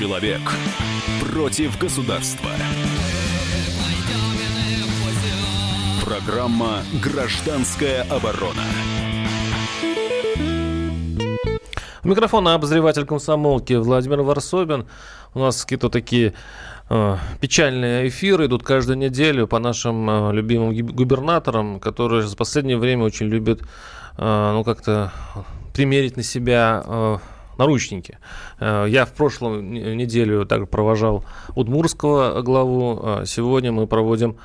Человек против государства. Программа «Гражданская оборона». У микрофона обозреватель комсомолки Владимир Варсобин. У нас какие-то такие э, печальные эфиры идут каждую неделю по нашим э, любимым губернаторам, которые за последнее время очень любят э, ну, как-то примерить на себя наручники. Э, я в прошлую неделю также провожал Удмурского главу. Э, сегодня мы проводим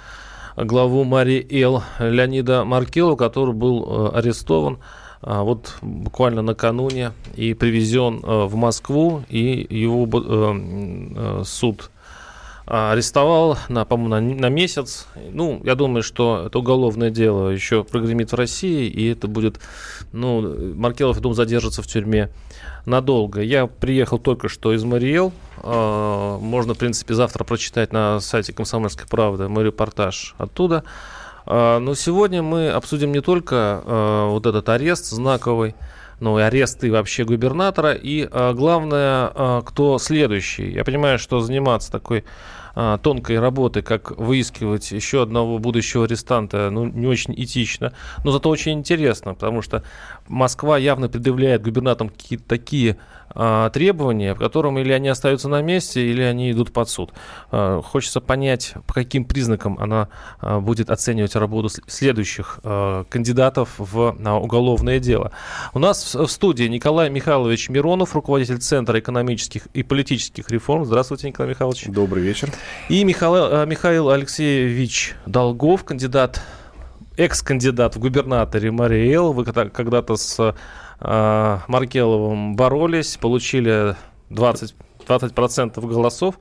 главу Марии Эл Леонида Маркелу, который был э, арестован вот буквально накануне и привезен в Москву, и его суд арестовал на, по-моему, на, на месяц. Ну, я думаю, что это уголовное дело еще прогремит в России, и это будет, ну, Маркелов, я думаю, задержится в тюрьме надолго. Я приехал только что из Мариэл. А, можно, в принципе, завтра прочитать на сайте «Комсомольской правды» мой репортаж оттуда. А, но сегодня мы обсудим не только а, вот этот арест знаковый, но и аресты вообще губернатора. И главное, кто следующий. Я понимаю, что заниматься такой а, тонкой работы, как выискивать еще одного будущего арестанта, ну, не очень этично, но зато очень интересно, потому что Москва явно предъявляет губернаторам какие-то такие а, требования, в котором или они остаются на месте, или они идут под суд. А, хочется понять, по каким признакам она а, будет оценивать работу следующих кандидатов в уголовное дело. У нас в студии Николай Михайлович Миронов, руководитель Центра экономических и политических реформ. Здравствуйте, Николай Михайлович. Добрый вечер. И Михаил, Михаил Алексеевич Долгов, кандидат экс-кандидат в губернаторе Мария Эл. Вы когда-то с э, Маркеловым боролись, получили 20, 20% голосов.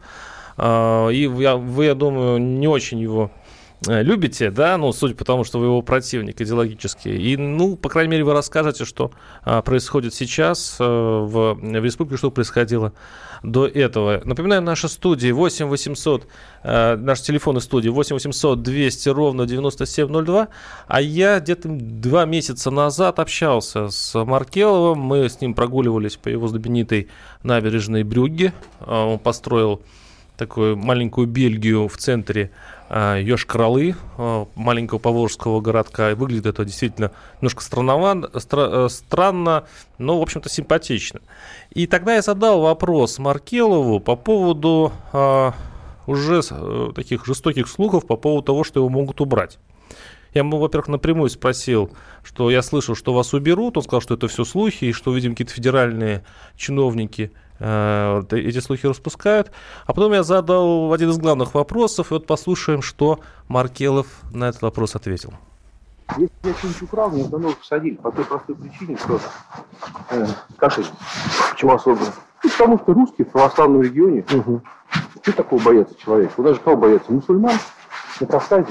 Э, и вы, я думаю, не очень его э, любите, да, ну, судя по тому, что вы его противник идеологически. И, ну, по крайней мере, вы расскажете, что а, происходит сейчас а, в, в республике, что происходило до этого. Напоминаю, наша студия 8 800, э, наш телефон из студии 8 800 200 ровно 9702. А я где-то два месяца назад общался с Маркеловым. Мы с ним прогуливались по его знаменитой набережной Брюгге. Э, он построил такую маленькую Бельгию в центре э, Ёж-Кралы, э, маленького поволжского городка. Выглядит это действительно немножко странновато, стра- э, странно, но, в общем-то, симпатично. И тогда я задал вопрос Маркелову по поводу э, уже э, таких жестоких слухов по поводу того, что его могут убрать. Я ему, во-первых, напрямую спросил, что я слышал, что вас уберут. Он сказал, что это все слухи, и что, видимо, какие-то федеральные чиновники э, эти слухи распускают. А потом я задал один из главных вопросов, и вот послушаем, что Маркелов на этот вопрос ответил. Если я что-нибудь украл, меня давно посадили по той простой причине, что... Э, скажи, почему особенно? Ну, потому что русские в православном регионе, угу. что такого боятся человека? Вы даже кого боятся? Мусульман на Кавказе?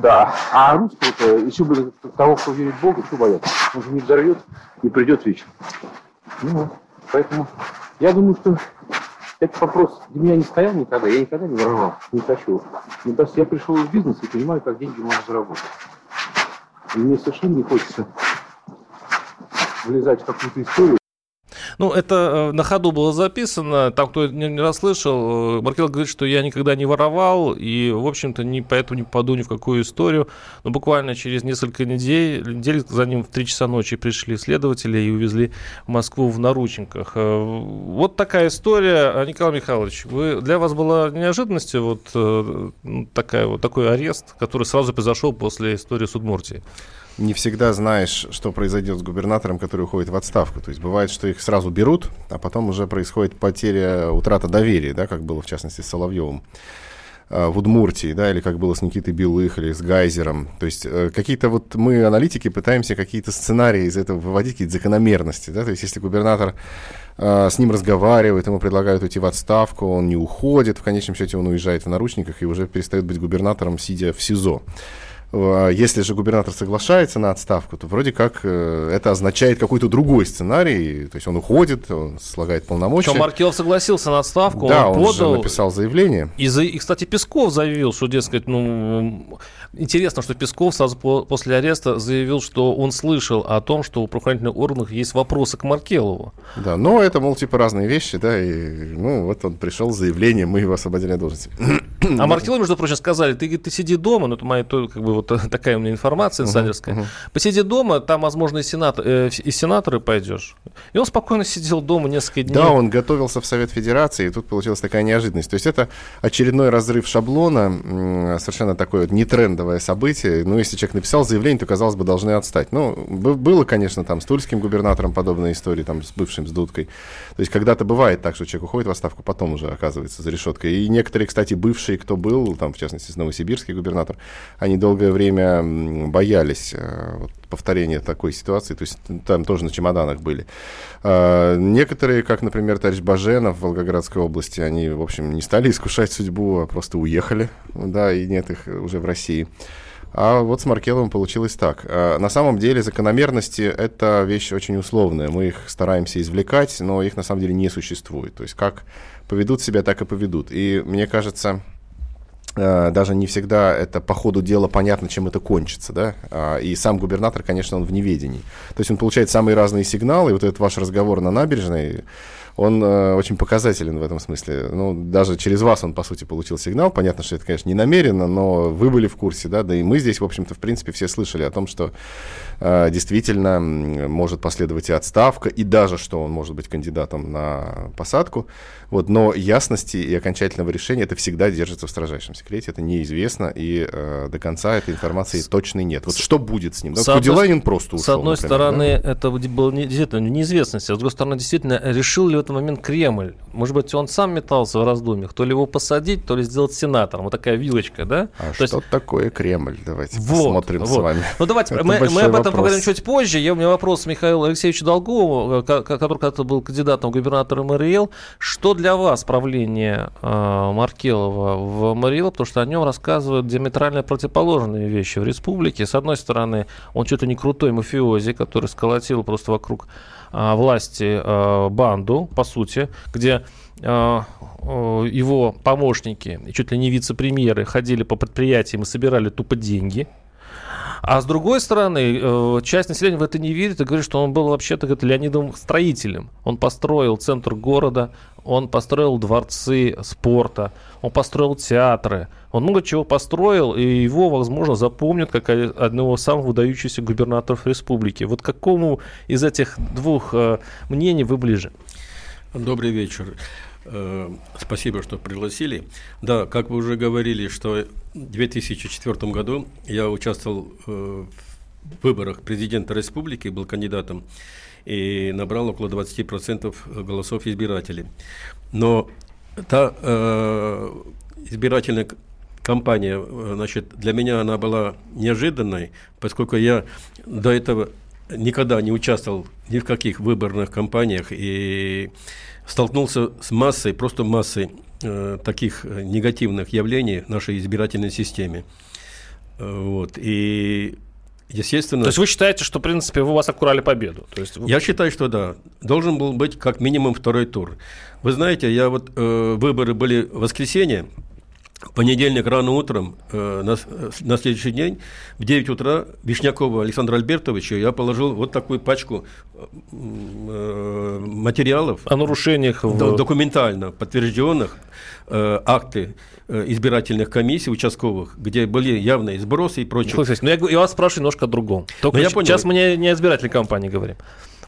Да. А русские, это, еще бы того, кто верит в Бога, что боятся? Он же не взорвет, не придет вечер. Ну, поэтому я думаю, что этот вопрос для меня не стоял никогда. Я никогда не воровал, не хочу. Мне кажется, я пришел в бизнес и понимаю, как деньги можно заработать. И мне совершенно не хочется влезать в какую-то историю, ну, это э, на ходу было записано. Там, кто не, не расслышал, э, Маркел говорит, что я никогда не воровал, и, в общем-то, не, поэтому не попаду ни в какую историю. Но буквально через несколько недель, недель за ним в 3 часа ночи пришли следователи и увезли в Москву в наручниках. Э, вот такая история. А, Николай Михайлович, вы, для вас была неожиданностью вот такая, вот такой арест, который сразу произошел после истории Судмуртии? Не всегда знаешь, что произойдет с губернатором, который уходит в отставку. То есть бывает, что их сразу берут, а потом уже происходит потеря, утрата доверия, да, как было в частности с Соловьевым э, в Удмуртии, да, или как было с Никитой Белых, или с Гайзером. То есть э, какие-то вот мы, аналитики, пытаемся какие-то сценарии из этого выводить, какие-то закономерности, да, то есть если губернатор э, с ним разговаривает, ему предлагают уйти в отставку, он не уходит, в конечном счете он уезжает в наручниках и уже перестает быть губернатором, сидя в СИЗО. А если же губернатор соглашается на отставку, то вроде как э, это означает какой-то другой сценарий. То есть он уходит, он слагает полномочия. Причем Маркелов согласился на отставку, да, он, он подал. же написал заявление. И, за, и, кстати, Песков заявил, что, дескать, ну, интересно, что Песков сразу по, после ареста заявил, что он слышал о том, что у правоохранительных органов есть вопросы к Маркелову. Да, но это, мол, типа разные вещи, да, и, ну, вот он пришел с заявлением, мы его освободили от должности. А Маркелову, между прочим, сказали, ты, ты сиди дома, ну, это моя, как бы, вот такая у меня информация инсайдерская. Uh-huh, uh-huh. Посиди дома, там, возможно, и, сенат, э, и сенаторы пойдешь. И он спокойно сидел дома несколько дней. Да, он готовился в Совет Федерации, и тут получилась такая неожиданность. То есть это очередной разрыв шаблона, совершенно такое вот нетрендовое событие. Ну, если человек написал заявление, то, казалось бы, должны отстать. Ну, было, конечно, там с тульским губернатором подобная история, там с бывшим, с Дудкой. То есть когда-то бывает так, что человек уходит в отставку, потом уже оказывается за решеткой. И некоторые, кстати, бывшие, кто был, там, в частности, новосибирский губернатор, они долгое время боялись э, вот, повторения такой ситуации, то есть там тоже на чемоданах были. А, некоторые, как, например, товарищ Баженов в Волгоградской области, они, в общем, не стали искушать судьбу, а просто уехали, да, и нет их уже в России. А вот с Маркеловым получилось так. А, на самом деле закономерности — это вещь очень условная. Мы их стараемся извлекать, но их на самом деле не существует. То есть как поведут себя, так и поведут. И мне кажется, даже не всегда это по ходу дела понятно, чем это кончится, да, а, и сам губернатор, конечно, он в неведении. То есть он получает самые разные сигналы, и вот этот ваш разговор на набережной, он э, очень показателен в этом смысле. Ну, даже через вас он, по сути, получил сигнал. Понятно, что это, конечно, не намеренно, но вы были в курсе, да, да и мы здесь, в общем-то, в принципе, все слышали о том, что э, действительно может последовать и отставка, и даже, что он может быть кандидатом на посадку. Вот, но ясности и окончательного решения это всегда держится в строжайшем секрете, это неизвестно, и э, до конца этой информации точной нет. Вот что будет с ним? Да? Кудиланин просто ушел. С одной например, стороны, да? это было действительно неизвестность, а с другой стороны, действительно, решил ли в этот момент Кремль? Может быть, он сам метался в раздумьях, то ли его посадить, то ли сделать сенатором. Вот такая вилочка, да? А то что есть... такое Кремль? Давайте вот, посмотрим вот. с вами. Ну, давайте, мы, мы об этом поговорим чуть позже. Я, у меня вопрос Михаилу Алексеевичу Долгову, который когда-то был кандидатом в губернатора МРЛ. Что для вас правление э, Маркелова в Марило, потому что о нем рассказывают диаметрально противоположные вещи в республике. С одной стороны, он что-то не крутой мафиози, который сколотил просто вокруг э, власти э, банду, по сути, где его помощники, чуть ли не вице-премьеры, ходили по предприятиям и собирали тупо деньги – а с другой стороны, э, часть населения в это не верит и говорит, что он был вообще-то Леонидом строителем. Он построил центр города, он построил дворцы спорта, он построил театры, он много чего построил, и его, возможно, запомнят как одного из самых выдающихся губернаторов республики. Вот какому из этих двух э, мнений вы ближе? Добрый вечер. Э, спасибо, что пригласили. Да, как вы уже говорили, что в 2004 году я участвовал э, в выборах президента республики, был кандидатом и набрал около 20% голосов избирателей. Но та э, избирательная кампания, э, значит, для меня она была неожиданной, поскольку я до этого никогда не участвовал ни в каких выборных кампаниях и столкнулся с массой, просто массой э, таких э, негативных явлений в нашей избирательной системе. Э, вот. И естественно... То есть вы считаете, что, в принципе, вы у вас обкурали победу? То есть... Я считаю, что да. Должен был быть как минимум второй тур. Вы знаете, я вот э, выборы были в воскресенье, понедельник рано утром, э, на, на следующий день, в 9 утра Вишнякова Александра Альбертовича я положил вот такую пачку э, материалов. О нарушениях. В... Документально подтвержденных э, акты э, избирательных комиссий участковых, где были явные сбросы и прочее. но ну, я, я вас спрашиваю немножко о другом. Только я сейчас понял. мы не, не о избирательной кампании говорим.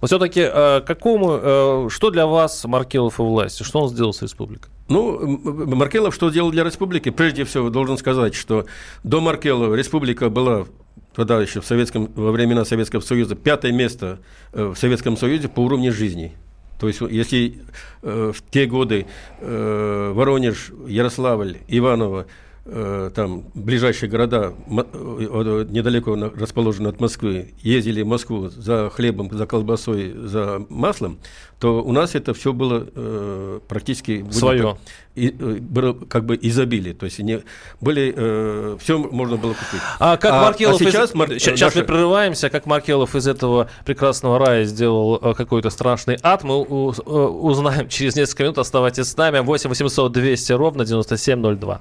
Но все-таки э, какому, э, что для вас Маркелов и власти? Что он сделал с республикой? Ну, Маркелов что сделал для республики? Прежде всего, должен сказать, что до Маркелова республика была тогда еще в советском, во времена Советского Союза пятое место э, в Советском Союзе по уровню жизни. То есть, если э, в те годы э, Воронеж, Ярославль, Иваново там ближайшие города э, недалеко расположены от Москвы, ездили в Москву за хлебом, за колбасой, за маслом, то у нас это все было э, практически свое. И, э, было как бы изобилие, то есть не, были э, все можно было купить. А как а, Маркелов а сейчас, из... Мар... сейчас мы прерываемся, как Маркелов из этого прекрасного рая сделал э, какой-то страшный ад, мы узнаем через несколько минут. Оставайтесь с нами. 8 800 200 ровно 9702.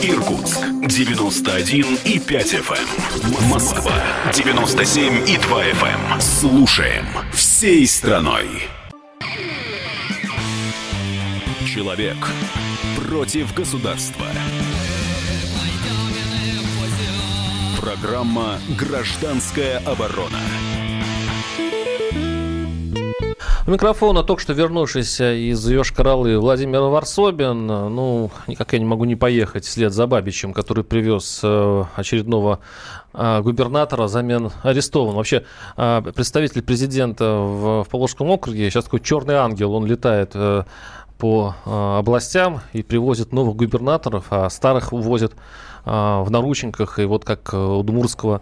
Иркутск 91 и 5 FM. Эм. Москва 97 и 2 FM. Эм. Слушаем всей страной. Человек против государства. Программа «Гражданская оборона». У микрофона только что вернувшийся из Йошкар-Олы Владимир Варсобин. Ну, никак я не могу не поехать вслед за Бабичем, который привез э, очередного э, губернатора замен арестован. Вообще, э, представитель президента в, Поволжском округе, сейчас такой черный ангел, он летает по областям и привозит новых губернаторов, а старых увозят в наручниках. И вот как у Дмурского а,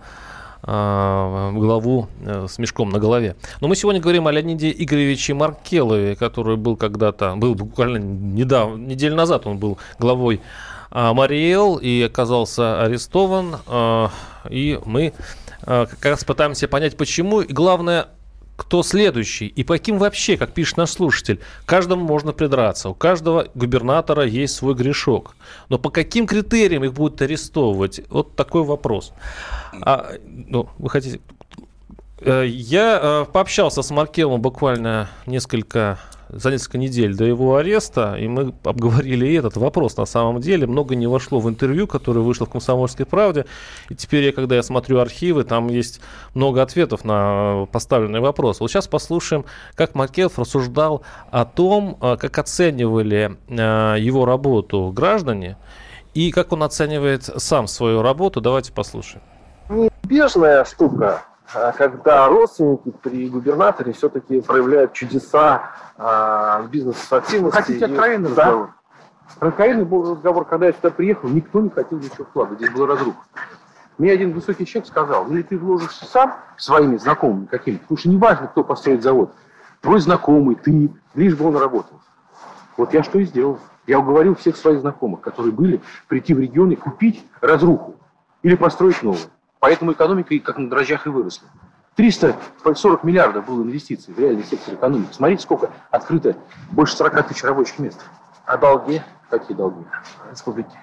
главу э, с мешком на голове. Но мы сегодня говорим о Леониде Игоревиче Маркелове, который был когда-то, был буквально недавно, неделю назад он был главой а, Мариэл и оказался арестован. А, и мы как раз пытаемся понять, почему. И главное, кто следующий и по каким вообще, как пишет наш слушатель, каждому можно придраться. У каждого губернатора есть свой грешок. Но по каким критериям их будут арестовывать? Вот такой вопрос. А, ну, вы хотите... Э, я э, пообщался с Маркелом буквально несколько за несколько недель до его ареста, и мы обговорили этот вопрос. На самом деле много не вошло в интервью, которое вышло в «Комсомольской правде». И теперь, я, когда я смотрю архивы, там есть много ответов на поставленный вопрос. Вот сейчас послушаем, как Макеев рассуждал о том, а, как оценивали а, его работу граждане, и как он оценивает сам свою работу. Давайте послушаем. Неизбежная штука когда родственники при губернаторе все-таки проявляют чудеса а, бизнес-активности. Хотите откровенный да? разговор? Откровенный был разговор, когда я сюда приехал, никто не хотел ничего вкладывать, здесь была разруха. Мне один высокий человек сказал, или ты вложишься сам своими знакомыми какими-то, потому что неважно, кто построит завод, твой знакомый, ты, лишь бы он работал. Вот я что и сделал. Я уговорил всех своих знакомых, которые были, прийти в регионы, купить разруху или построить новую. Поэтому экономика как на дрожжах и выросла. 340 миллиардов было инвестиций в реальный сектор экономики. Смотрите, сколько открыто, больше 40 тысяч рабочих мест. А долги? Какие долги? Республики.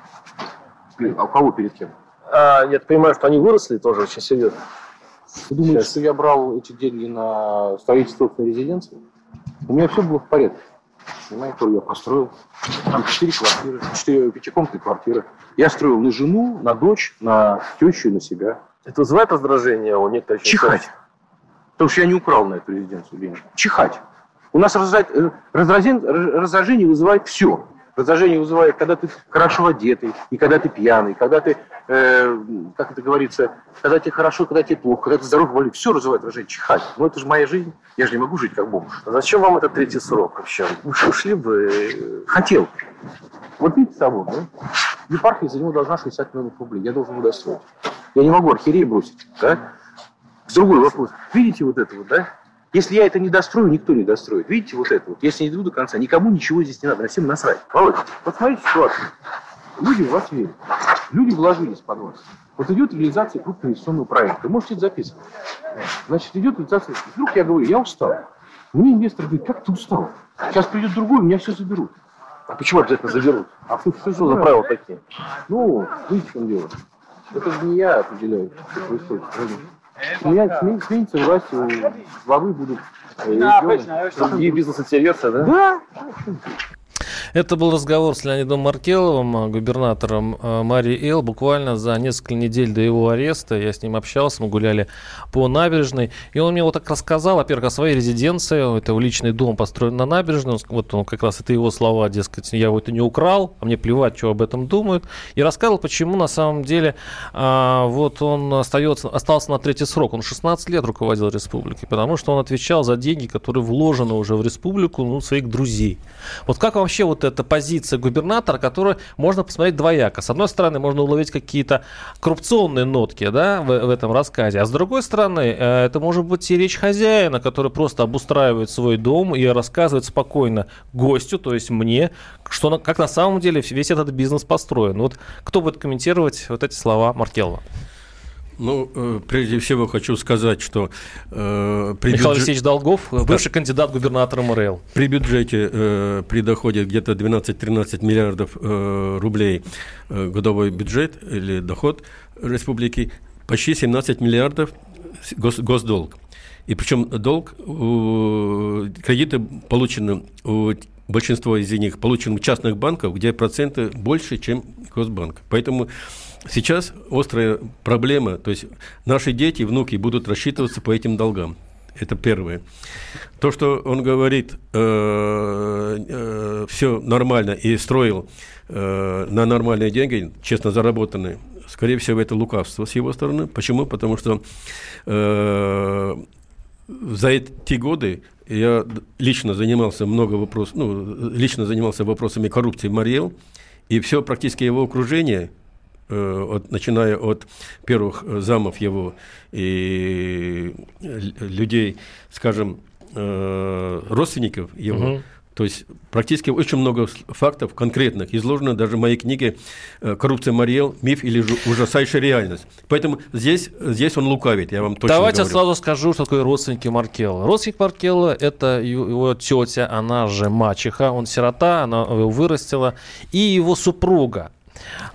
А у кого перед кем? А, я понимаю, что они выросли тоже очень серьезно. Вы думаете, Сейчас. что я брал эти деньги на строительство на резиденции? У меня все было в порядке. Понимаете, я построил. Там четыре квартиры, четыре пятикомнатные квартиры. Я строил на жену, на дочь, на тещу и на себя. Это вызывает раздражение у некоторых? Чихать. Потому что я не украл на эту резиденцию деньги. Чихать. У нас раздражение, раздражение вызывает все. Раздражение вызывает, когда ты хорошо одетый, и когда ты пьяный, когда ты, э, как это говорится, когда тебе хорошо, когда тебе плохо, когда ты здоров, болит. Все вызывает раздражение. Чихать. Но это же моя жизнь. Я же не могу жить как бомж. А зачем вам этот третий срок вообще? Ушли бы. Хотел. Вот видите того, да? Епархия за него должна 60 миллионов рублей. Я должен его достроить. Я не могу архиерей бросить, да? Другой вопрос. Видите вот это вот, да? Если я это не дострою, никто не достроит. Видите вот это вот? Если не иду до конца, никому ничего здесь не надо, на всем насрать. Володя, вот смотрите ситуацию. Люди в вас верят. Люди вложились под вас. Вот идет реализация крупного инвестиционного проекта. Вы можете это записывать. Значит, идет реализация. Вдруг я говорю, я устал. Мне инвестор говорит, как ты устал? Сейчас придет другой, меня все заберут. А почему обязательно заберут? А что, что, что за правила такие? Ну, видите, в чем дело. Это же не я определяю, что происходит. Меня, сменится власть, главы будут регионы. Другие бизнес-интересы, да? Да. Это был разговор с Леонидом Маркеловым, губернатором Марии Эл, буквально за несколько недель до его ареста. Я с ним общался, мы гуляли по набережной. И он мне вот так рассказал, во-первых, о своей резиденции. Это его личный дом построен на набережной. Вот он как раз это его слова, дескать, я его это не украл, а мне плевать, что об этом думают. И рассказывал, почему на самом деле а, вот он остается, остался на третий срок. Он 16 лет руководил республикой, потому что он отвечал за деньги, которые вложены уже в республику ну, своих друзей. Вот как вообще вот эта позиция губернатора, которую можно посмотреть двояко. С одной стороны, можно уловить какие-то коррупционные нотки да, в, в этом рассказе, а с другой стороны, э, это может быть и речь хозяина, который просто обустраивает свой дом и рассказывает спокойно гостю, то есть мне, что, как на самом деле весь этот бизнес построен. Вот кто будет комментировать вот эти слова Маркелова? Ну, э, прежде всего хочу сказать, что э, при Михаил бюджет... Алексеевич Долгов, бывший да. кандидат губернатора МРЛ. При бюджете, э, при доходе где-то 12-13 миллиардов э, рублей э, годовой бюджет или доход республики, почти 17 миллиардов гос, госдолг. И причем долг, э, кредиты получены у большинство из них получены у частных банков, где проценты больше, чем Госбанк. Поэтому Сейчас острая проблема, то есть наши дети, внуки будут рассчитываться по этим долгам. Это первое. То, что он говорит, э, э, все нормально и строил э, на нормальные деньги, честно заработанные, скорее всего, это лукавство с его стороны. Почему? Потому что за эти годы я лично занимался много вопросов, ну, лично занимался вопросами коррупции Мариэл, и все практически его окружение – от, начиная от первых э, замов его и людей, скажем, э, родственников его, угу. То есть практически очень много фактов конкретных изложено даже в моей книге «Коррупция Мариэл. Миф или ужасающая реальность». Поэтому здесь, здесь он лукавит, я вам точно Давайте говорю. сразу скажу, что такое родственники Маркела. Родственник Маркела – это его тетя, она же мачеха, он сирота, она его вырастила, и его супруга.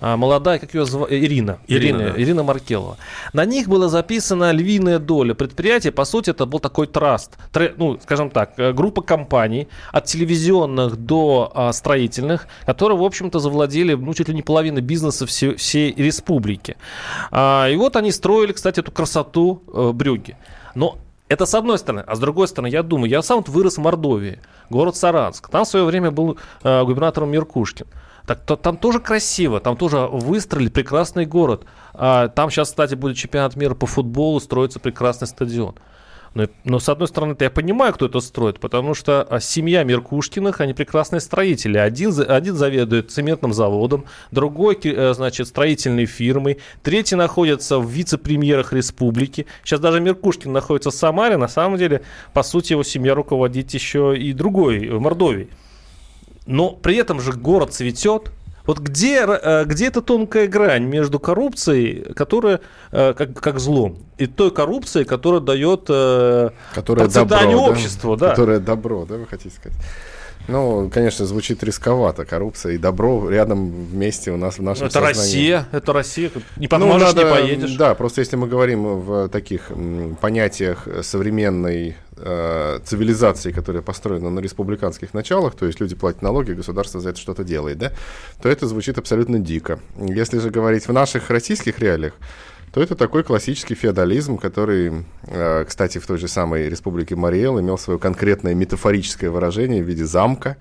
А, молодая, как ее звали, Ирина, Ирина, Ирина, да. Ирина Маркелова. На них была записана львиная доля предприятия. По сути, это был такой траст, тр, ну, скажем так, э, группа компаний от телевизионных до а, строительных, которые, в общем-то, завладели, ну, чуть ли не половиной бизнеса всей, всей республики. А, и вот они строили, кстати, эту красоту э, Брюги. Но это с одной стороны. А с другой стороны, я думаю, я сам вырос в Мордовии, город Саранск. Там в свое время был э, губернатором Миркушкин. Так то, там тоже красиво, там тоже выстроили прекрасный город. А, там сейчас, кстати, будет чемпионат мира по футболу, строится прекрасный стадион. Но, но с одной стороны, я понимаю, кто это строит, потому что а, семья Меркушкиных, они прекрасные строители. Один, один заведует цементным заводом, другой, э, значит, строительной фирмой, третий находится в вице-премьерах республики. Сейчас даже Меркушкин находится в Самаре, на самом деле, по сути, его семья руководит еще и другой, в Мордовии но при этом же город цветет. Вот где, э, где эта тонкая грань между коррупцией, которая э, как, как злом, и той коррупцией, которая дает э, которая процветание добро, общества? Да? Да. Которая добро, да, вы хотите сказать? Ну, конечно, звучит рисковато. Коррупция и добро рядом вместе у нас в нашем это сознании. Россия, это Россия. Не поможешь, ну, надо, не поедешь. Да, просто если мы говорим в таких понятиях современной э, цивилизации, которая построена на республиканских началах, то есть люди платят налоги, государство за это что-то делает, да, то это звучит абсолютно дико. Если же говорить в наших российских реалиях, то это такой классический феодализм, который, э, кстати, в той же самой республике Мариэл имел свое конкретное метафорическое выражение в виде замка,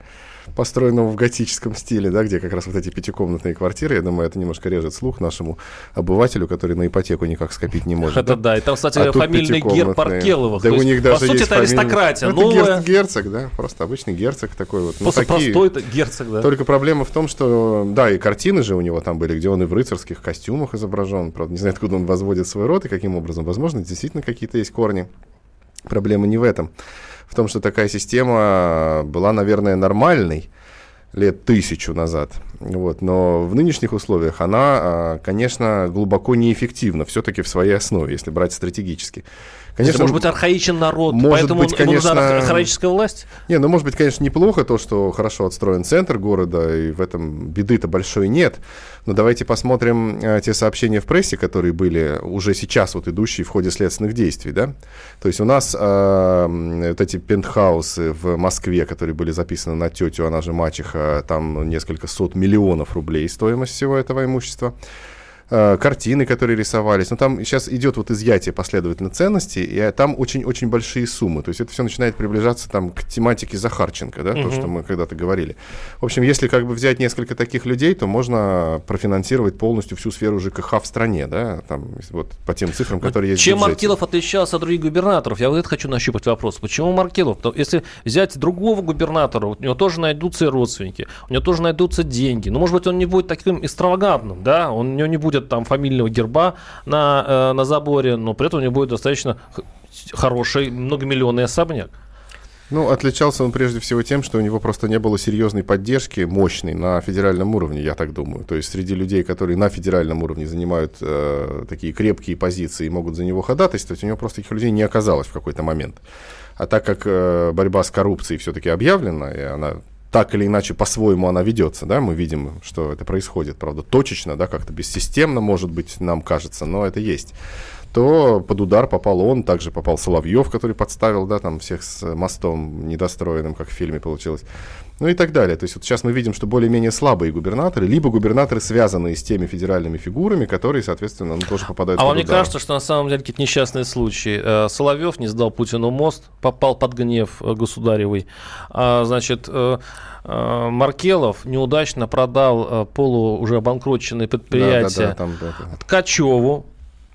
построенного в готическом стиле, да, где как раз вот эти пятикомнатные квартиры, я думаю, это немножко режет слух нашему обывателю, который на ипотеку никак скопить не может. Это да, и там, кстати, а фамильный герб Паркеловых. Да у них даже по сути, это аристократия. Ну, это герцог, да, просто обычный герцог такой вот. Ну, просто простой герцог, да. Только проблема в том, что, да, и картины же у него там были, где он и в рыцарских костюмах изображен, правда, не знаю, откуда он возводит свой род и каким образом. Возможно, действительно какие-то есть корни. Проблема не в этом в том, что такая система была, наверное, нормальной лет тысячу назад. Вот. Но в нынешних условиях она, а, конечно, глубоко неэффективна, все-таки в своей основе, если брать стратегически. Конечно, может быть, архаичен народ, может поэтому быть, ему нужна конечно, архаическая власть? Не, ну, может быть, конечно, неплохо то, что хорошо отстроен центр города, и в этом беды-то большой нет. Но давайте посмотрим э, те сообщения в прессе, которые были уже сейчас вот идущие в ходе следственных действий, да. То есть у нас э, вот эти пентхаусы в Москве, которые были записаны на тетю, она же мачеха, там несколько сот миллионов рублей стоимость всего этого имущества. Э, картины, которые рисовались. Но там сейчас идет вот изъятие последовательно ценностей, и э, там очень-очень большие суммы. То есть это все начинает приближаться там к тематике Захарченко, да, то, что мы когда-то говорили. В общем, если как бы взять несколько таких людей, то можно профинансировать полностью всю сферу ЖКХ в стране, да, там вот по тем цифрам, которые есть Чем. Маркелов отличался от других губернаторов? Я вот это хочу нащупать вопрос. Почему Маркелов? Если взять другого губернатора, у него тоже найдутся и родственники, у него тоже найдутся деньги. Ну, может быть, он не будет таким экстравагантным, да, он, у него не будет там фамильного герба на, э, на заборе, но при этом у него будет достаточно хороший многомиллионный особняк. Ну, отличался он прежде всего тем, что у него просто не было серьезной поддержки, мощной, на федеральном уровне, я так думаю. То есть среди людей, которые на федеральном уровне занимают э, такие крепкие позиции и могут за него ходатайствовать, у него просто таких людей не оказалось в какой-то момент. А так как э, борьба с коррупцией все-таки объявлена, и она так или иначе по-своему она ведется, да, мы видим, что это происходит, правда, точечно, да, как-то бессистемно, может быть, нам кажется, но это есть то под удар попал он, также попал Соловьев, который подставил, да, там всех с мостом недостроенным, как в фильме получилось. Ну и так далее. То есть вот сейчас мы видим, что более-менее слабые губернаторы, либо губернаторы, связанные с теми федеральными фигурами, которые, соответственно, ну, тоже попадают А под вам не удар. кажется, что на самом деле какие-то несчастные случаи? Э, Соловьев не сдал Путину мост, попал под гнев э, государевый. А, значит, э, Маркелов неудачно продал полу уже обанкроченное Да, да, предприятие да, там это, Ткачеву.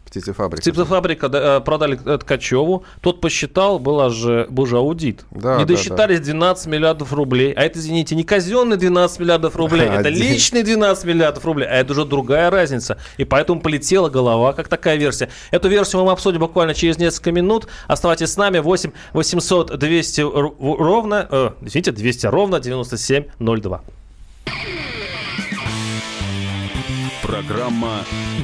Птицефабрика. Птицефабрика да, э, продали э, Ткачеву. Тот посчитал, была же, был же аудит. Да, не да, досчитались 12 миллиардов рублей. А это, извините, не казенные 12 миллиардов рублей, это Один. личные 12 миллиардов рублей. А это уже другая разница. И поэтому полетела голова, как такая версия. Эту версию мы обсудим буквально через несколько минут. Оставайтесь с нами. 8 800 200 р- ровно, э, извините, 200 ровно 9702. Программа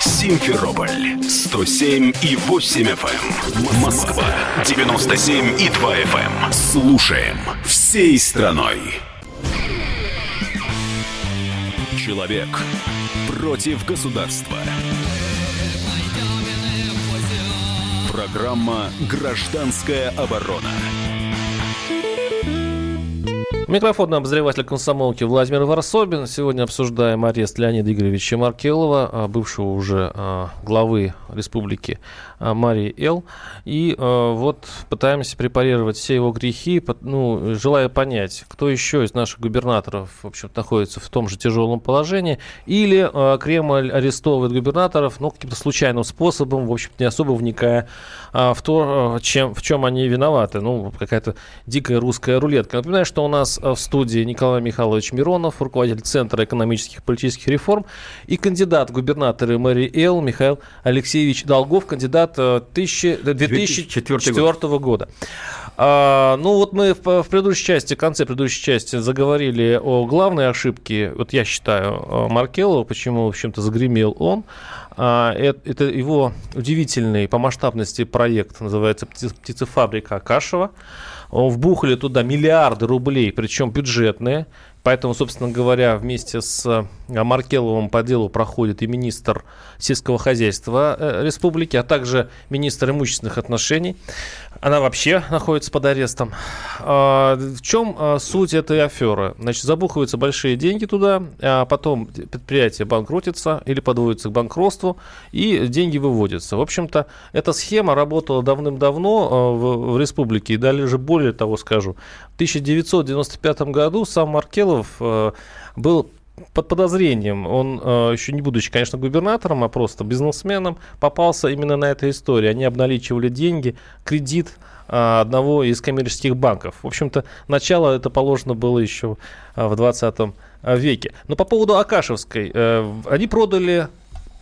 Симферополь 107 и 8 FM. Москва 97 и 2 FM. Слушаем всей страной. Человек против государства. Программа «Гражданская оборона». Микрофон обозреватель комсомолки Владимир Варсобин. Сегодня обсуждаем арест Леонида Игоревича Маркелова, а, бывшего уже а, главы республики Марии Эл. И а, вот пытаемся препарировать все его грехи, ну, желая понять, кто еще из наших губернаторов, в общем находится в том же тяжелом положении, или а, Кремль арестовывает губернаторов, ну, каким-то случайным способом, в общем не особо вникая а, в то, а, чем, в чем они виноваты. Ну, какая-то дикая русская рулетка. Напоминаю, что у нас а, в студии Николай Михайлович Миронов, руководитель Центра экономических и политических реформ, и кандидат губернаторы мэрии Эл Михаил Алексеевич Долгов, кандидат а, тысячи- 2004 2004 года. А, ну вот мы в, в предыдущей части, в конце предыдущей части заговорили о главной ошибке, вот я считаю, а, Маркелова, почему, в общем-то, загремел он. А, это, это его удивительный по масштабности проект, называется «Пти- «Птицефабрика Акашева». Вбухали туда миллиарды рублей, причем бюджетные. Поэтому, собственно говоря, вместе с а, Маркеловым по делу проходит и министр сельского хозяйства э, республики, а также министр имущественных отношений. Она вообще находится под арестом. А, В чем а, суть этой аферы? Значит, забухиваются большие деньги туда, а потом предприятие банкротится или подводится к банкротству, и деньги выводятся. В общем-то, эта схема работала давным-давно а, в, в республике, и даже более того скажу. В 1995 году сам Маркелов был под подозрением. Он, э, еще не будучи, конечно, губернатором, а просто бизнесменом, попался именно на этой истории. Они обналичивали деньги, кредит э, одного из коммерческих банков. В общем-то, начало это положено было еще э, в 20 веке. Но по поводу Акашевской. Э, они продали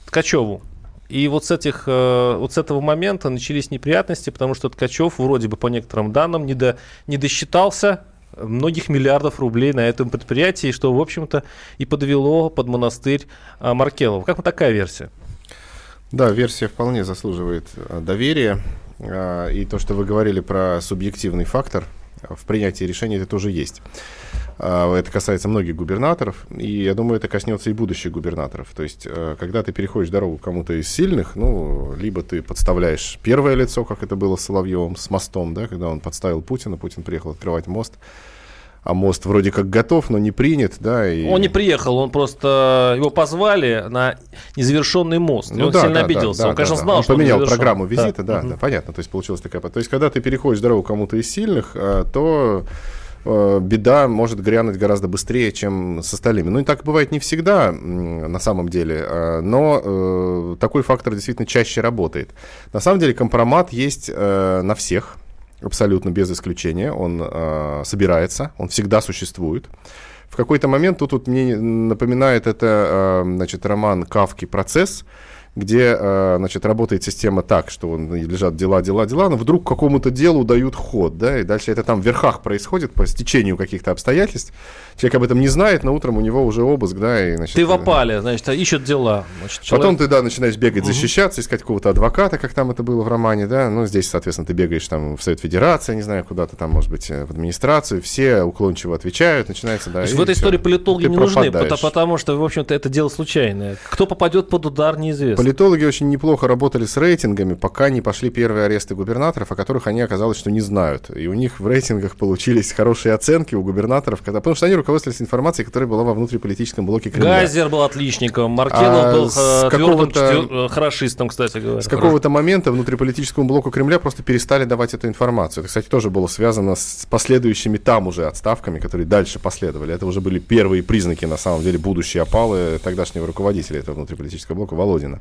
Ткачеву и вот с, этих, э, вот с этого момента начались неприятности, потому что Ткачев вроде бы по некоторым данным не, до, не досчитался многих миллиардов рублей на этом предприятии, что, в общем-то, и подвело под монастырь а, Маркелов. Как вот такая версия? Да, версия вполне заслуживает а, доверия. А, и то, что вы говорили про субъективный фактор в принятии решений, это тоже есть. Это касается многих губернаторов, и я думаю, это коснется и будущих губернаторов. То есть, когда ты переходишь дорогу кому-то из сильных, ну, либо ты подставляешь первое лицо, как это было с Соловьевым, с мостом, да, когда он подставил Путина, Путин приехал открывать мост, а мост вроде как готов, но не принят, да. И... Он не приехал, он просто его позвали на незавершенный мост. Ну, он да, сильно да, обиделся. Да, он, конечно, да, знал, он что поменял он программу визита, да, да, угу. да, понятно. То есть получилась такая. То есть, когда ты переходишь дорогу кому-то из сильных, э, то э, беда может грянуть гораздо быстрее, чем с остальными. Ну, и так бывает не всегда, на самом деле, э, но такой фактор действительно чаще работает. На самом деле компромат есть на всех абсолютно без исключения. Он э, собирается, он всегда существует. В какой-то момент тут, тут мне напоминает это э, значит, роман Кавки «Процесс», где, э, значит, работает система так, что лежат дела, дела, дела, но вдруг какому-то делу дают ход, да, и дальше это там в верхах происходит по стечению каких-то обстоятельств. Человек об этом не знает, но утром у него уже обыск, да, и, значит... Ты в опале, значит, ищут дела. Значит, человек... Потом ты, да, начинаешь бегать, угу. защищаться, искать какого-то адвоката, как там это было в романе, да, ну, здесь, соответственно, ты бегаешь там в Совет Федерации, не знаю, куда-то там, может быть, в администрацию, все уклончиво отвечают, начинается, да. То есть в этой истории политологи не пропадаешь. нужны, потому, потому что, в общем-то, это дело случайное. Кто попадет под удар, неизвестно. Политологи очень неплохо работали с рейтингами, пока не пошли первые аресты губернаторов, о которых они оказалось, что не знают. И у них в рейтингах получились хорошие оценки у губернаторов, когда, потому что они руководствовались информацией, которая была во внутриполитическом блоке Кремля. Гайзер был отличником, Маркелов а был э, твердым э, хорошистом, кстати говоря. С какого-то момента внутриполитическому блоку Кремля просто перестали давать эту информацию. Это, кстати, тоже было связано с последующими там уже отставками, которые дальше последовали. Это уже были первые признаки, на самом деле, будущей опалы тогдашнего руководителя этого внутриполитического блока Володина.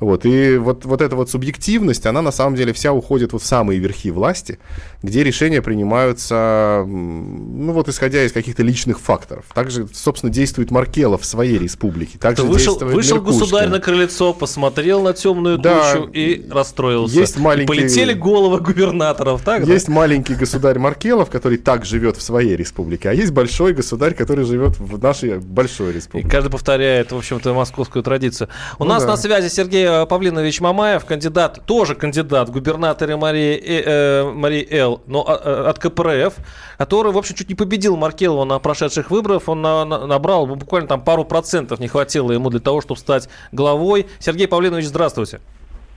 Вот, и вот, вот эта вот субъективность, она на самом деле вся уходит вот в самые верхи власти, где решения принимаются, ну вот исходя из каких-то личных факторов. Также, собственно, действует Маркелов в своей республике. Также вышел, вышел государь на крыльцо, посмотрел на темную да, тучу и расстроился. Есть маленький... И полетели головы губернаторов, так Есть да? маленький государь Маркелов, который так живет в своей республике, а есть большой государь, который живет в нашей большой республике. И каждый повторяет, в общем-то, московскую традицию. У ну, нас да. на связи Сергей Сергей Павлинович Мамаев, кандидат, тоже кандидат в губернаторы Марии, э, э Марии Эл, но а, э, от КПРФ, который, в общем, чуть не победил Маркелова на прошедших выборах. Он на, на, набрал буквально там пару процентов, не хватило ему для того, чтобы стать главой. Сергей Павлинович, здравствуйте.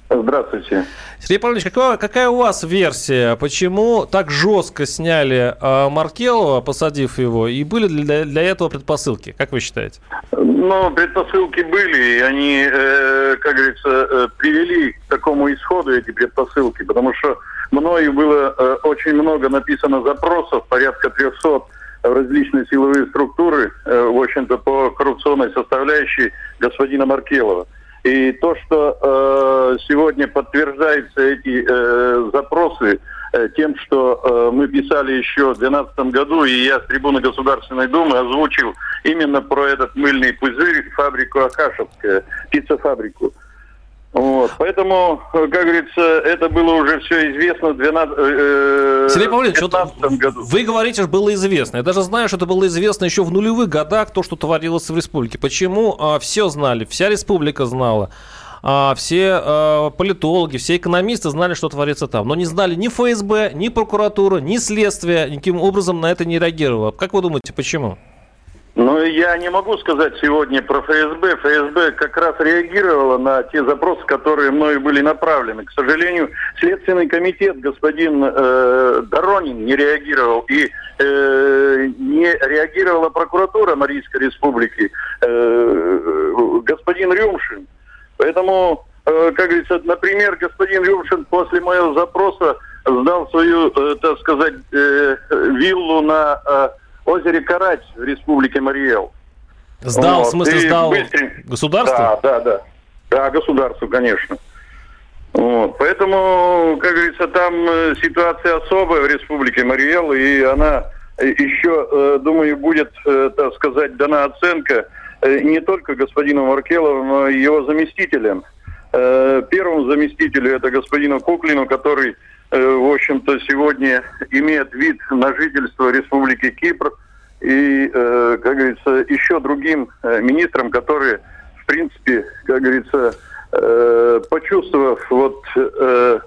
Здравствуйте. Сергей Павлович, какая, какая у вас версия? Почему так жестко сняли э, Маркелова, посадив его, и были для, для этого предпосылки? Как вы считаете? Ну, предпосылки были, и они, э, как говорится, э, привели к такому исходу эти предпосылки, потому что мною было э, очень много написано запросов, порядка 300 в различные силовые структуры, э, в общем-то, по коррупционной составляющей господина Маркелова. И то, что э, сегодня подтверждаются эти э, запросы э, тем, что э, мы писали еще в 2012 году, и я с трибуны Государственной Думы озвучил именно про этот мыльный пузырь, фабрику Акашевская, пиццефабрику. Вот, поэтому, как говорится, это было уже все известно в 12, э, Сергей Павлович, вот году. Вы говорите, что было известно. Я даже знаю, что это было известно еще в нулевых годах, то, что творилось в республике. Почему а, все знали, вся республика знала, а, все а, политологи, все экономисты знали, что творится там. Но не знали ни ФСБ, ни прокуратура, ни следствие, никаким образом на это не реагировало. Как вы думаете, почему? Ну, я не могу сказать сегодня про ФСБ. ФСБ как раз реагировала на те запросы, которые мною были направлены. К сожалению, Следственный комитет господин э, Доронин не реагировал. И э, не реагировала прокуратура Марийской Республики, э, господин Рюмшин. Поэтому, э, как говорится, например, господин Рюмшин после моего запроса сдал свою, э, так сказать, э, виллу на... Э, озере Карать в республике Мариэл. Сдал, Вот, в смысле, и сдал быстренько- государству? Да, да, да. Да, государству, конечно. Вот. Поэтому, как говорится, там э, ситуация особая в республике Мариэл, и она э, еще, э, думаю, будет, так сказать, дана оценка не только господину Маркелову, но и его заместителям. Первому заместителю это господину Куклину, который, в общем-то, сегодня имеет вид на жительство Республики Кипр, и, э, как говорится, еще другим э, министрам, которые, в принципе, как говорится, э, почувствовав вот э,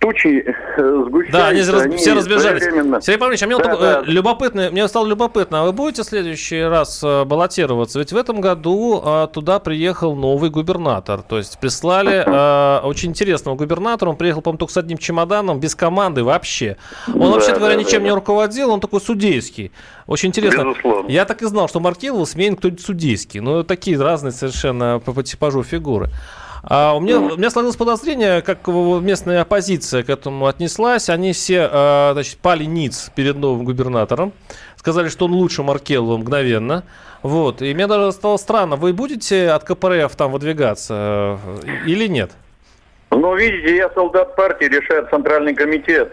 тучи э, сгущаются, Да, они, раз- все разбежались. Сергей Павлович, а мне вот Да, э, да. любопытно, мне стало любопытно, а вы будете в следующий раз э, баллотироваться? Ведь в этом году э, туда приехал новый губернатор. То есть прислали э, очень интересного губернатора. Он приехал, по-моему, только с одним чемоданом, без команды вообще. Он, Да, вообще да, говоря, да, ничем да. не руководил, он такой судейский. Очень интересно. Безусловно. Я так и знал, что Маркелову сменит кто-нибудь судейский. Ну, такие разные совершенно по, по типажу фигуры. А у, меня, у меня сложилось подозрение, как местная оппозиция к этому отнеслась. Они все, а, значит, пали ниц перед новым губернатором. Сказали, что он лучше Маркелова мгновенно. Вот. И мне даже стало странно, вы будете от КПРФ там выдвигаться э, или нет? Но видите, я солдат партии, решает Центральный комитет.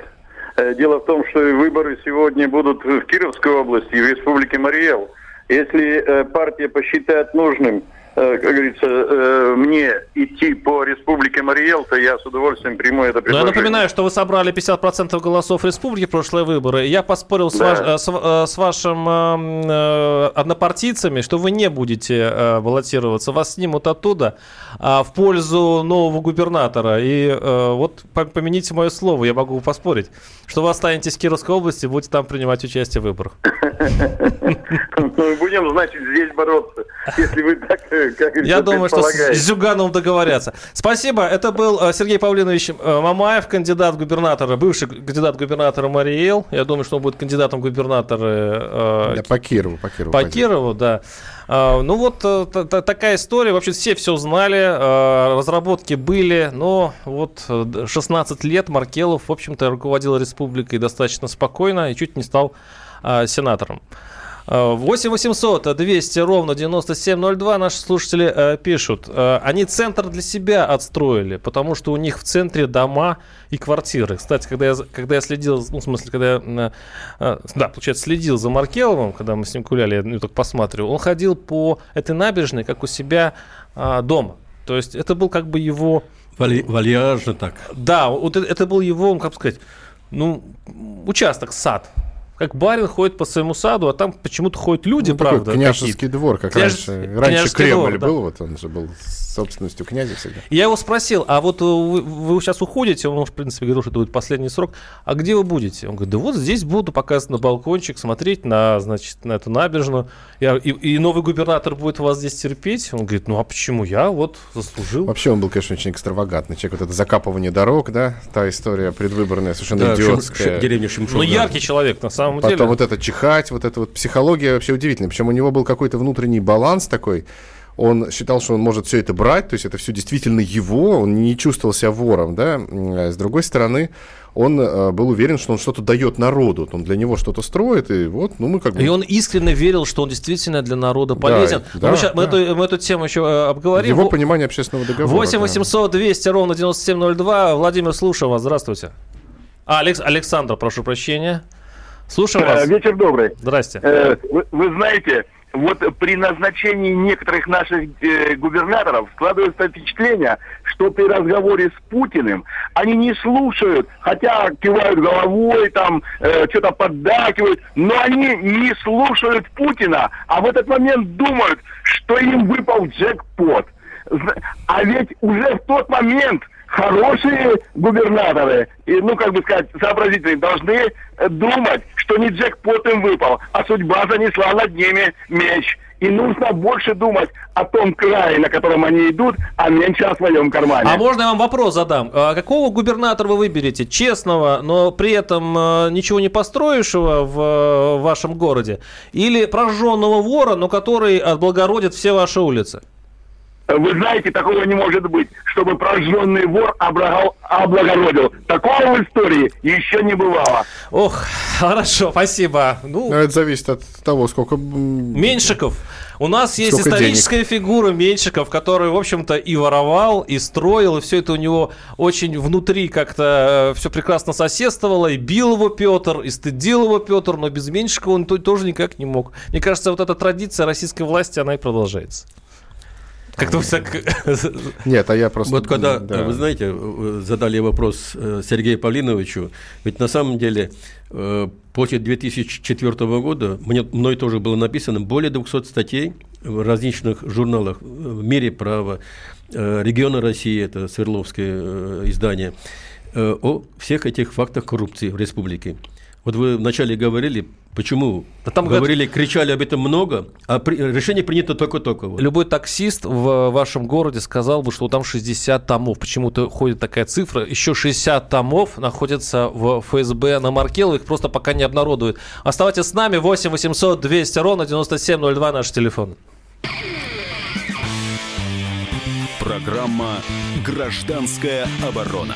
Э, Дело в том, что выборы сегодня будут в Кировской области и в Республике Мариэл. Если э, партия посчитает нужным, э, как говорится, э, мне идти по Республике Мариэл, то я с удовольствием приму это Но я предложение. напоминаю, что вы собрали 50% голосов республики в прошлые выборы. Я поспорил с, Да. ваш- э, с, э, с вашим э, э, однопартийцами, что вы не будете э, баллотироваться. Вас снимут оттуда а, в пользу нового губернатора. И э, вот по- помяните мое слово, я могу поспорить, что вы останетесь в Кировской области будете там принимать участие в выборах. Ну, будем, значит, здесь бороться, если вы так, э, как Я думаю, что с. Зюгановым договорятся. Спасибо. Это был э, Сергей Павлинович э, Мамаев, кандидат губернатора, бывший кандидат губернатора Мариэл. Я думаю, что он будет кандидатом губернатора э, Да, по Кирову, по Кирову. по. Кирову, да. А, Ну вот э, та- та- такая история. Вообще все все знали, разработки были, но вот э, 16 лет Маркелов, в общем-то, руководил республикой достаточно спокойно и чуть не стал а, сенатором. А, 8 800 200 ровно 9702 наши слушатели э, пишут. Э, они центр для себя отстроили, потому что у них в центре дома и квартиры. Кстати, когда я, когда я следил, ну, в смысле, когда я, э, э, да, получается, следил за Маркеловым, когда мы с ним гуляли, я ну, так посматривал, он ходил по этой набережной, как у себя а, дома. То есть это был как бы его... Вали- вальяжно так. Да, вот э- это был его, как сказать, ну, участок, сад. Как барин ходит по своему саду, а там почему-то ходят люди, Ну, правда, княжеский двор, как Княж- раньше. Раньше Кремль двор, да. был, вот он же был собственностью князя всегда. Я его спросил, а вот э, вы, вы сейчас уходите, он, в принципе, говорил, что это будет последний срок, а где вы будете? Он говорит, да вот здесь буду показывать на балкончик, смотреть на, значит, на эту набережную, Я- и, и новый губернатор будет вас здесь терпеть? Он говорит, ну а почему я вот заслужил? Вообще он был, конечно, очень экстравагантный человек. Вот это закапывание дорог, да, та история предвыборная, совершенно Да, идиотская. Шим- деревня Шимшон. Ну, да. яркий человек, на самом Потом деле. вот это чихать, вот эта вот психология вообще удивительная. Причем у него был какой-то внутренний баланс такой. Он считал, что он может все это брать, то есть это все действительно его, он не чувствовал себя вором, да. С другой стороны, он э, был уверен, что он что-то дает народу, он для него что-то строит, и вот, ну мы как бы... И он искренне верил, что он действительно для народа полезен. да, Но мы, мы да. эту, мы эту тему еще э, обговорим. его понимание общественного договора. 8 да. 800 200 ровно 9702. Владимир, слушаю вас. Здравствуйте. А, Алекс, Александр, прошу прощения. Слушаем Э, вас. Вечер добрый. Здрасте. Э, Вы, вы знаете, вот при назначении некоторых наших э, губернаторов складывается впечатление, что при разговоре с Путиным они не слушают, хотя кивают головой, там э, что-то поддакивают, но они не слушают Путина, а в этот момент думают, что им выпал джекпот. А ведь уже в тот момент хорошие губернаторы, и, ну, как бы сказать, сообразительные, должны э, думать, что не джекпот им выпал, а судьба занесла над ними меч. И нужно больше думать о том крае, на котором они идут, а меньше о своем кармане. А можно я вам вопрос задам? А какого губернатора вы выберете? Честного, но при этом э, ничего не построившего в э, вашем городе? Или прожженного вора, но который отблагородит все ваши улицы? Вы знаете, такого не может быть, чтобы прожженный вор облагал, облагородил. Такого в истории еще не бывало. Ох, хорошо, спасибо. Ну, это зависит от того, сколько... Меньшиков. У нас есть Сколько историческая фигура Меньшиков, который, в общем-то, и воровал, и строил, и все это у него очень внутри как-то все прекрасно соседствовало, и бил его Петр, и стыдил его Петр, но без Меньшикова он то- тоже никак не мог. Мне кажется, вот эта традиция российской власти, она и продолжается. Как-то так... Нет, а я просто... Вот когда, да. вы знаете, э, задали вопрос э, Сергею Павлиновичу, ведь на самом деле э, после 2004 года мне, мной тоже было написано более 200 статей в различных журналах в мире права, региона России, это Свердловское издание, о всех этих фактах коррупции в республике. Вот вы вначале говорили, почему Да там говорили, кричали об этом много, а при- решение принято только-только. вот. Любой таксист в вашем городе сказал бы, что там 60 томов. Почему-то ходит такая цифра. Еще 60 томов находятся в ФСБ на Маркелу. Их просто пока не обнародуют. Оставайтесь с нами. 8 800 200 ровно 9702 наш телефон. Программа «Гражданская оборона».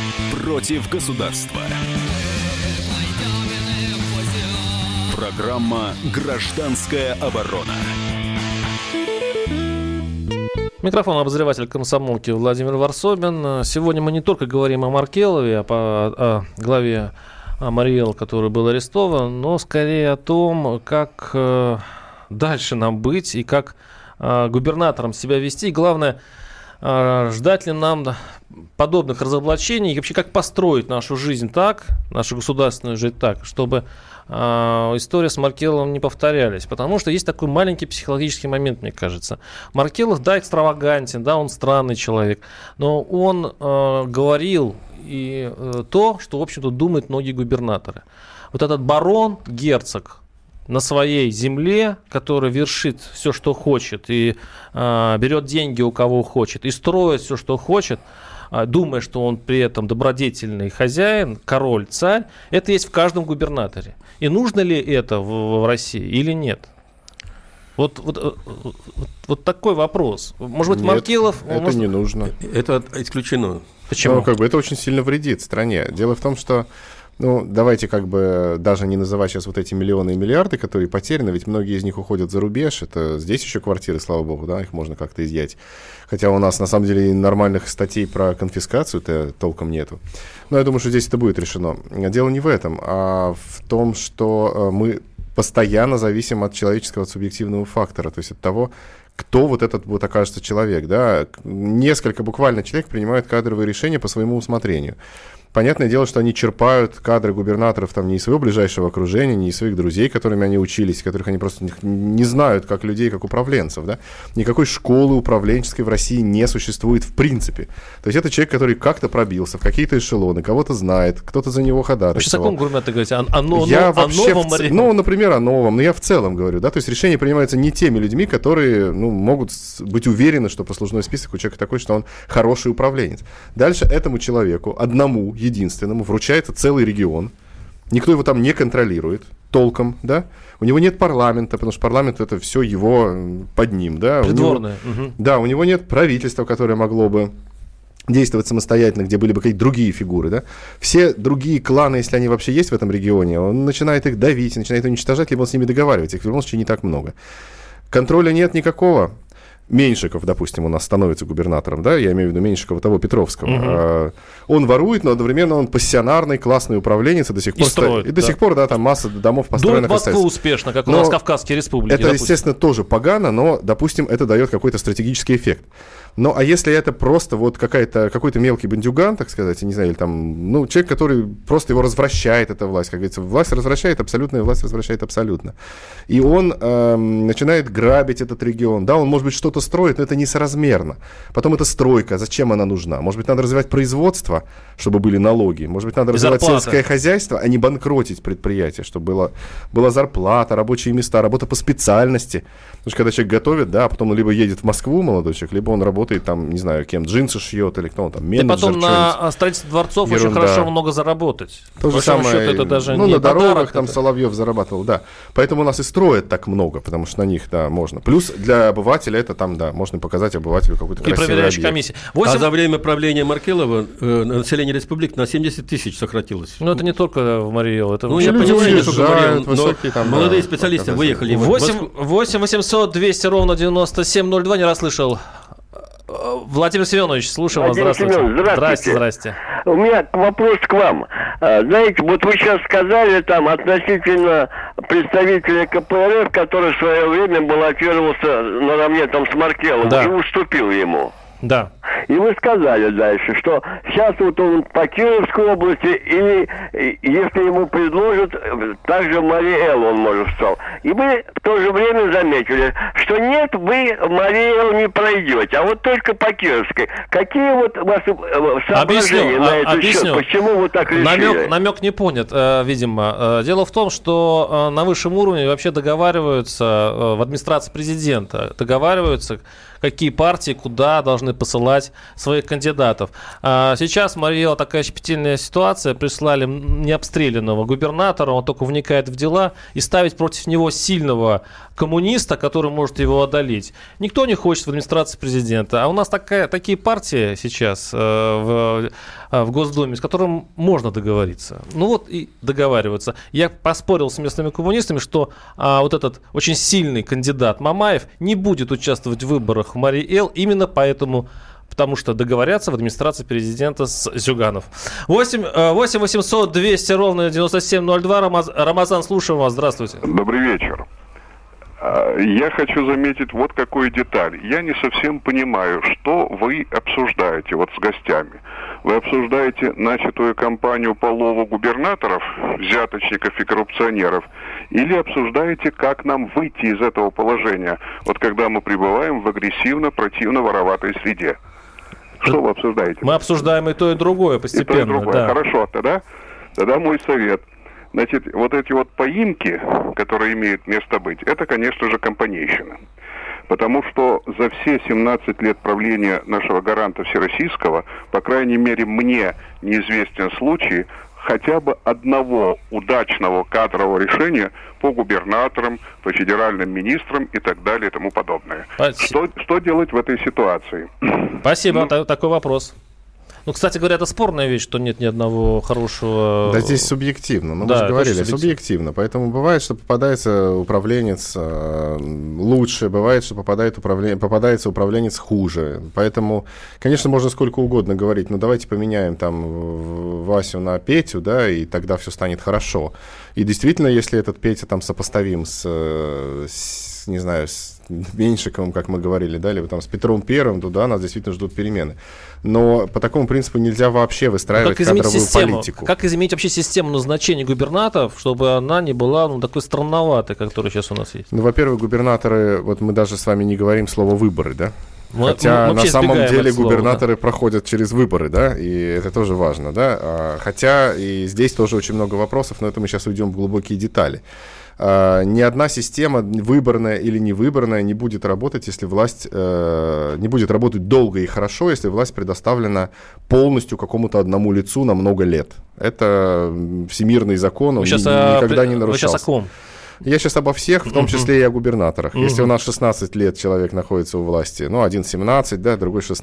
против государства. Программа «Гражданская оборона». Микрофон обозреватель комсомолки Владимир Варсобин. Сегодня мы не только говорим о Маркелове, а по, о главе Мариэл, который был арестован, но скорее о том, как э, дальше нам быть и как э, губернаторам себя вести. И главное, ждать ли нам подобных разоблачений и вообще как построить нашу жизнь так, нашу государственную жизнь так, чтобы э, история с Маркеловым не повторялись. Потому что есть такой маленький психологический момент, мне кажется. Маркелов, да, экстравагантен, да, он странный человек, но он э, говорил и э, то, что, в общем-то, думают многие губернаторы. Вот этот барон, герцог, на своей земле, который вершит все, что хочет, и э, берет деньги у кого хочет, и строит все, что хочет, э, думая, что он при этом добродетельный хозяин, король, царь, это есть в каждом губернаторе. И нужно ли это в, в России или нет? Вот, вот, э, вот, вот такой вопрос. Может быть, Нет, Маркелов... это может- не нужно. Это исключено. Почему? Ну, как бы это очень сильно вредит стране. Дело в том, что ну, давайте как бы даже не называть сейчас вот эти миллионы и миллиарды, которые потеряны, ведь многие из них уходят за рубеж. Это здесь еще квартиры, слава богу, да, их можно как-то изъять. Хотя у нас на самом деле нормальных статей про конфискацию-то толком нету. Но я думаю, что здесь это будет решено. Дело не в этом, а в том, что э, мы постоянно зависим от человеческого от субъективного фактора, то есть от того, кто вот этот вот окажется человек, да, несколько буквально человек принимают кадровые решения по своему усмотрению. Понятное дело, что они черпают кадры губернаторов там не из своего ближайшего окружения, не из своих друзей, которыми они учились, которых они просто не- знают как людей, как управленцев, да. Никакой школы управленческой в России не существует в принципе. То есть это человек, который как-то пробился в какие-то эшелоны, кого-то знает, кто-то за него Вы сейчас о ходатайствовал. ком губернаторе говорите? О, о, но- Я о вообще, новом в ну, например, о новом, но я в целом говорю, да, то есть решения принимаются не теми людьми, которые, ну, могут быть уверены, что послужной список у человека такой, что он хороший управленец. Дальше этому человеку, одному, единственному, вручается целый регион, никто его там не контролирует толком, да, у него нет парламента, потому что парламент это все его под ним, да. У него- Придворное. Мгм. да, у него нет правительства, которое могло бы действовать самостоятельно, где были бы какие-то другие фигуры, да. Все другие кланы, если они вообще есть в этом регионе, он начинает их давить, начинает уничтожать, либо он с ними договаривается. Их в любом случае не так много. Контроля нет никакого. Меньшиков, допустим, у нас становится губернатором, да, я имею в виду Меньшикова того Петровского. А, Он ворует, но одновременно он пассионарный, классный управленец, и до сих И пор... ста- строит, и до да. сих пор, да, там масса домов Дует построенных. Москву остается. успешно, как у Но нас Кавказские республики. Это, допустим. естественно, тоже погано, но, допустим, это дает какой-то стратегический эффект. Ну, а если это просто вот какая-то, какой-то мелкий бандюган, так сказать, я не знаю, или там, ну, человек, который просто его развращает, эта власть, как говорится, власть развращает абсолютно, власть развращает абсолютно. И он эм, начинает грабить этот регион, да, он, может быть, что-то строит, но это несоразмерно. Потом это стройка, зачем она нужна? Может быть, надо развивать производство, чтобы были налоги, может быть, надо развивать зарплаты. сельское хозяйство, а не банкротить предприятие, чтобы было, была зарплата, рабочие места, работа по специальности. Потому что когда человек готовит, да, а потом он либо едет в Москву, молодой человек, либо он работает там, не знаю, кем, джинсы шьет или кто он там, менеджер. потом что-нибудь. на а, строительстве дворцов очень Ерунда. хорошо много заработать. То же самое, счету, это даже ну, не на дорогах там это- Соловьев зарабатывал, да. Поэтому у нас и строят так много, потому что на них, да, можно. Плюс для обывателя это там, да, можно показать обывателю какой-то И объект. комиссия. А 8... за время правления Маркелова э, население республики на 70 тысяч сократилось. Ну, это не только в Мариэл, это Ну, я люди понимаю, что уезжают, говорил, но высокие там, молодые да, специалисты показатели. выехали. в 8, Москву. 8 800 200 ровно 9702, не расслышал. Владимир Семенович, слушаем вас. Владимир Здравствуйте. Семенович, здравствуйте. Здрасте, здрасте. У меня вопрос к вам. А, Знаете, вот вы сейчас сказали там относительно представителя КПРФ, который в свое время баллотировался наравне там с Маркелом Да. и уступил ему. Да. И вы сказали дальше, что сейчас вот он по Кировской области, или э, если ему предложат, также Мариэл он может стал. И вы в то же время заметили, что нет, вы Мариэл не пройдете, а вот только по Кировской. Какие вот у вас э, соображения Объясню, на а- этот объясню. счет? Почему вы так решили? Намек, намек не понят, э, видимо. Э, Дело в том, что на высшем уровне вообще договариваются в администрации президента, договариваются, какие партии куда должны посылать своих кандидатов. А Сейчас, Мария, такая щепетильная ситуация. Прислали необстрелянного губернатора, он только вникает в дела, и ставить против него сильного коммуниста, который может его одолеть. Никто не хочет в администрации президента. А у нас такая, такие партии сейчас э, в, э, в Госдуме, с которым можно договориться. Ну вот и договариваться. Я поспорил с местными коммунистами, что а, вот этот очень сильный кандидат Мамаев не будет участвовать в выборах в Марий-Эл именно поэтому потому что договорятся в администрации президента с Зюганов. 8, э, 8 800 200 ровно 9702. Рамаз- Рамазан, слушаем вас. Здравствуйте. Добрый вечер. А, Я хочу заметить вот какую деталь. Я не совсем понимаю, что вы обсуждаете вот с гостями. Вы обсуждаете начатую кампанию по лову губернаторов, взяточников и коррупционеров, или обсуждаете, как нам выйти из этого положения, вот когда мы пребываем в агрессивно-противно-вороватой среде? Что вы обсуждаете? Мы обсуждаем и то, и другое И то, постепенно. и другое. да. Хорошо, тогда, тогда мой совет. Значит, вот эти вот поимки, которые имеют место быть, это, конечно же, компанейщина. Потому что за все 17 лет правления нашего гаранта Всероссийского, по крайней мере, мне неизвестен случай хотя бы одного удачного кадрового решения по губернаторам, по федеральным министрам и так далее и тому подобное. Спасибо. Что, что делать в этой ситуации? Спасибо, та- такой вопрос. Ну, кстати говоря, это спорная вещь, что нет ни одного хорошего... Да здесь субъективно, ну Да, мы же говорили, субъективно. субъективно. Поэтому бывает, что попадается управленец э, лучше, бывает, что попадает управлен... попадается управленец хуже. Поэтому, конечно, можно сколько угодно говорить, но давайте поменяем там Васю на Петю, да, и тогда все станет хорошо. И действительно, если этот Петя там сопоставим с, э, с, не знаю, с Меньшиковым, как мы говорили, да, либо там с Петром Первым, то да, нас действительно ждут перемены. Но по такому принципу нельзя вообще выстраивать как кадровую систему? политику. Как изменить вообще систему назначения губернаторов, чтобы она не была ну, такой странноватой, которая сейчас у нас есть? Ну, во-первых, губернаторы, вот мы даже с вами не говорим слово выборы, да? Мы- Хотя мы на самом деле слова, губернаторы проходят через выборы, да, и это тоже важно, да. А, Хотя и здесь тоже очень много вопросов, но это мы сейчас уйдем в глубокие детали. А, Ни одна система, выборная или невыборная, не будет работать, если власть э, не будет работать долго и хорошо, если власть предоставлена полностью какому-то одному лицу на много лет. Это всемирный закон, он Вы сейчас, о- никогда не вы нарушался. сейчас о ком? Я сейчас обо всех, в том числе и о губернаторах. Если у нас 16 лет человек находится у власти, ну, один 17, да, другой 16,